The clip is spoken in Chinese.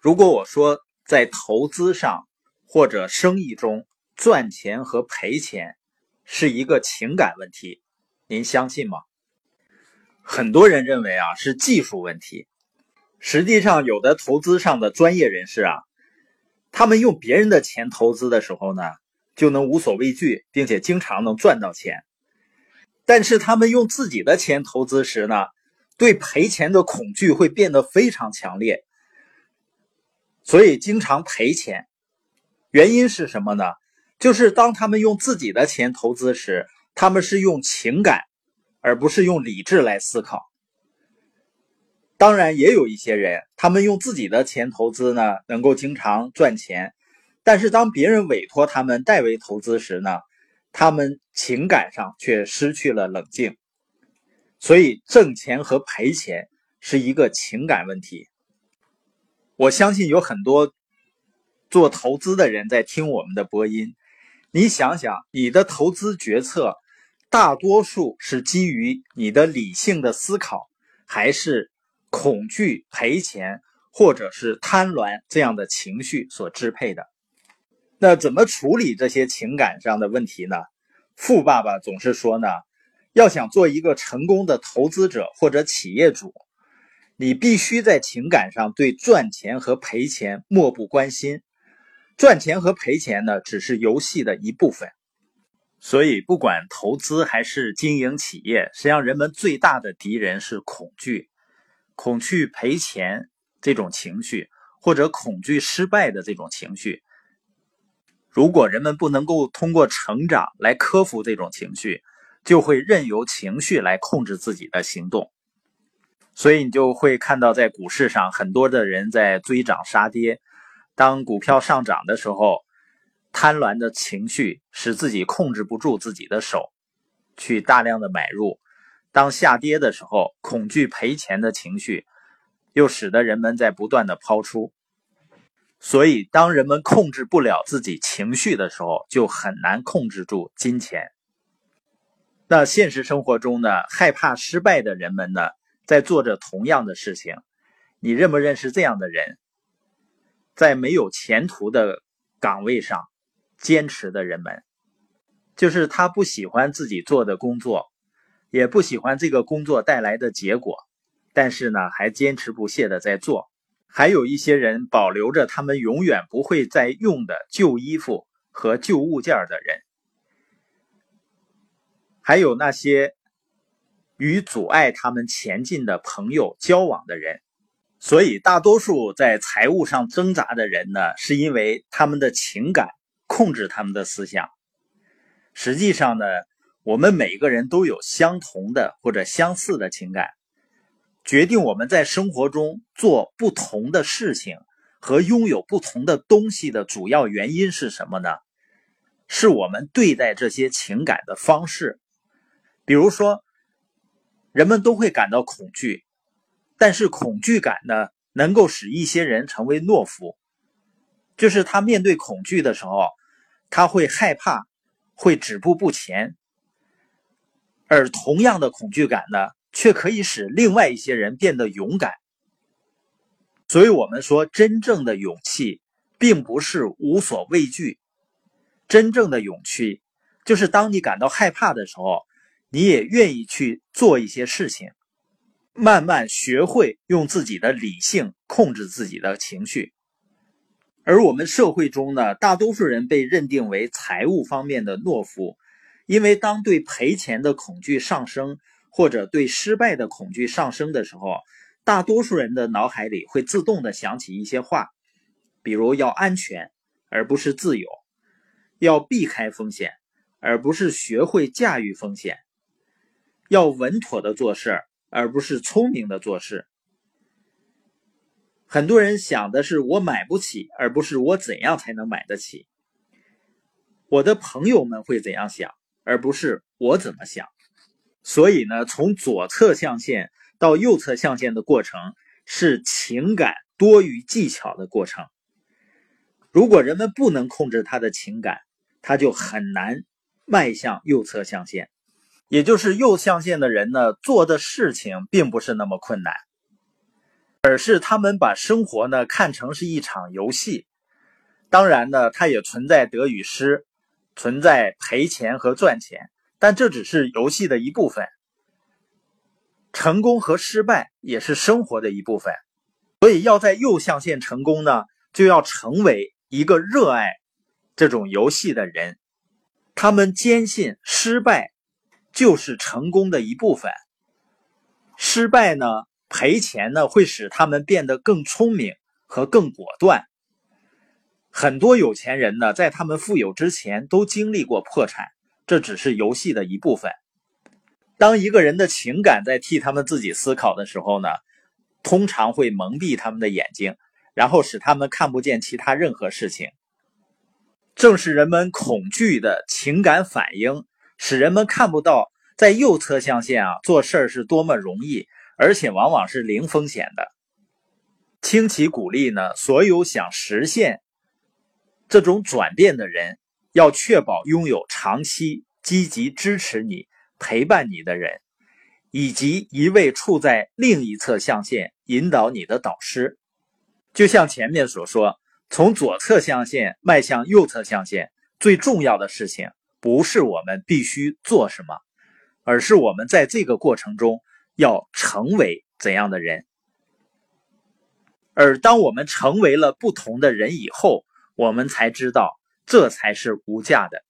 如果我说在投资上或者生意中赚钱和赔钱是一个情感问题，您相信吗？很多人认为啊是技术问题，实际上有的投资上的专业人士啊，他们用别人的钱投资的时候呢，就能无所畏惧，并且经常能赚到钱。但是他们用自己的钱投资时呢，对赔钱的恐惧会变得非常强烈，所以经常赔钱。原因是什么呢？就是当他们用自己的钱投资时，他们是用情感。而不是用理智来思考。当然，也有一些人，他们用自己的钱投资呢，能够经常赚钱。但是，当别人委托他们代为投资时呢，他们情感上却失去了冷静。所以，挣钱和赔钱是一个情感问题。我相信有很多做投资的人在听我们的播音。你想想，你的投资决策。大多数是基于你的理性的思考，还是恐惧赔钱，或者是贪婪这样的情绪所支配的？那怎么处理这些情感上的问题呢？富爸爸总是说呢，要想做一个成功的投资者或者企业主，你必须在情感上对赚钱和赔钱漠不关心。赚钱和赔钱呢，只是游戏的一部分。所以，不管投资还是经营企业，实际上人们最大的敌人是恐惧，恐惧赔钱这种情绪，或者恐惧失败的这种情绪。如果人们不能够通过成长来克服这种情绪，就会任由情绪来控制自己的行动。所以，你就会看到在股市上很多的人在追涨杀跌，当股票上涨的时候。贪婪的情绪使自己控制不住自己的手，去大量的买入；当下跌的时候，恐惧赔钱的情绪又使得人们在不断的抛出。所以，当人们控制不了自己情绪的时候，就很难控制住金钱。那现实生活中呢？害怕失败的人们呢，在做着同样的事情。你认不认识这样的人？在没有前途的岗位上。坚持的人们，就是他不喜欢自己做的工作，也不喜欢这个工作带来的结果，但是呢，还坚持不懈的在做。还有一些人保留着他们永远不会再用的旧衣服和旧物件的人，还有那些与阻碍他们前进的朋友交往的人。所以，大多数在财务上挣扎的人呢，是因为他们的情感。控制他们的思想。实际上呢，我们每个人都有相同的或者相似的情感。决定我们在生活中做不同的事情和拥有不同的东西的主要原因是什么呢？是我们对待这些情感的方式。比如说，人们都会感到恐惧，但是恐惧感呢，能够使一些人成为懦夫，就是他面对恐惧的时候。他会害怕，会止步不前，而同样的恐惧感呢，却可以使另外一些人变得勇敢。所以，我们说，真正的勇气并不是无所畏惧，真正的勇气就是当你感到害怕的时候，你也愿意去做一些事情，慢慢学会用自己的理性控制自己的情绪。而我们社会中呢，大多数人被认定为财务方面的懦夫，因为当对赔钱的恐惧上升，或者对失败的恐惧上升的时候，大多数人的脑海里会自动的想起一些话，比如要安全而不是自由，要避开风险而不是学会驾驭风险，要稳妥的做事而不是聪明的做事。很多人想的是我买不起，而不是我怎样才能买得起。我的朋友们会怎样想，而不是我怎么想。所以呢，从左侧象限到右侧象限的过程是情感多于技巧的过程。如果人们不能控制他的情感，他就很难迈向右侧象限。也就是右象限的人呢，做的事情并不是那么困难。而是他们把生活呢看成是一场游戏。当然呢，它也存在得与失，存在赔钱和赚钱，但这只是游戏的一部分。成功和失败也是生活的一部分。所以要在右象限成功呢，就要成为一个热爱这种游戏的人。他们坚信失败就是成功的一部分。失败呢，赔钱呢，会使他们变得更聪明和更果断。很多有钱人呢，在他们富有之前都经历过破产，这只是游戏的一部分。当一个人的情感在替他们自己思考的时候呢？通常会蒙蔽他们的眼睛，然后使他们看不见其他任何事情。正是人们恐惧的情感反应，使人们看不到在右侧象限啊做事儿是多么容易，而且往往是零风险的。轻启鼓励呢，所有想实现这种转变的人，要确保拥有长期积极支持你、陪伴你的人。以及一位处在另一侧象限引导你的导师，就像前面所说，从左侧象限迈向右侧象限，最重要的事情不是我们必须做什么，而是我们在这个过程中要成为怎样的人。而当我们成为了不同的人以后，我们才知道，这才是无价的。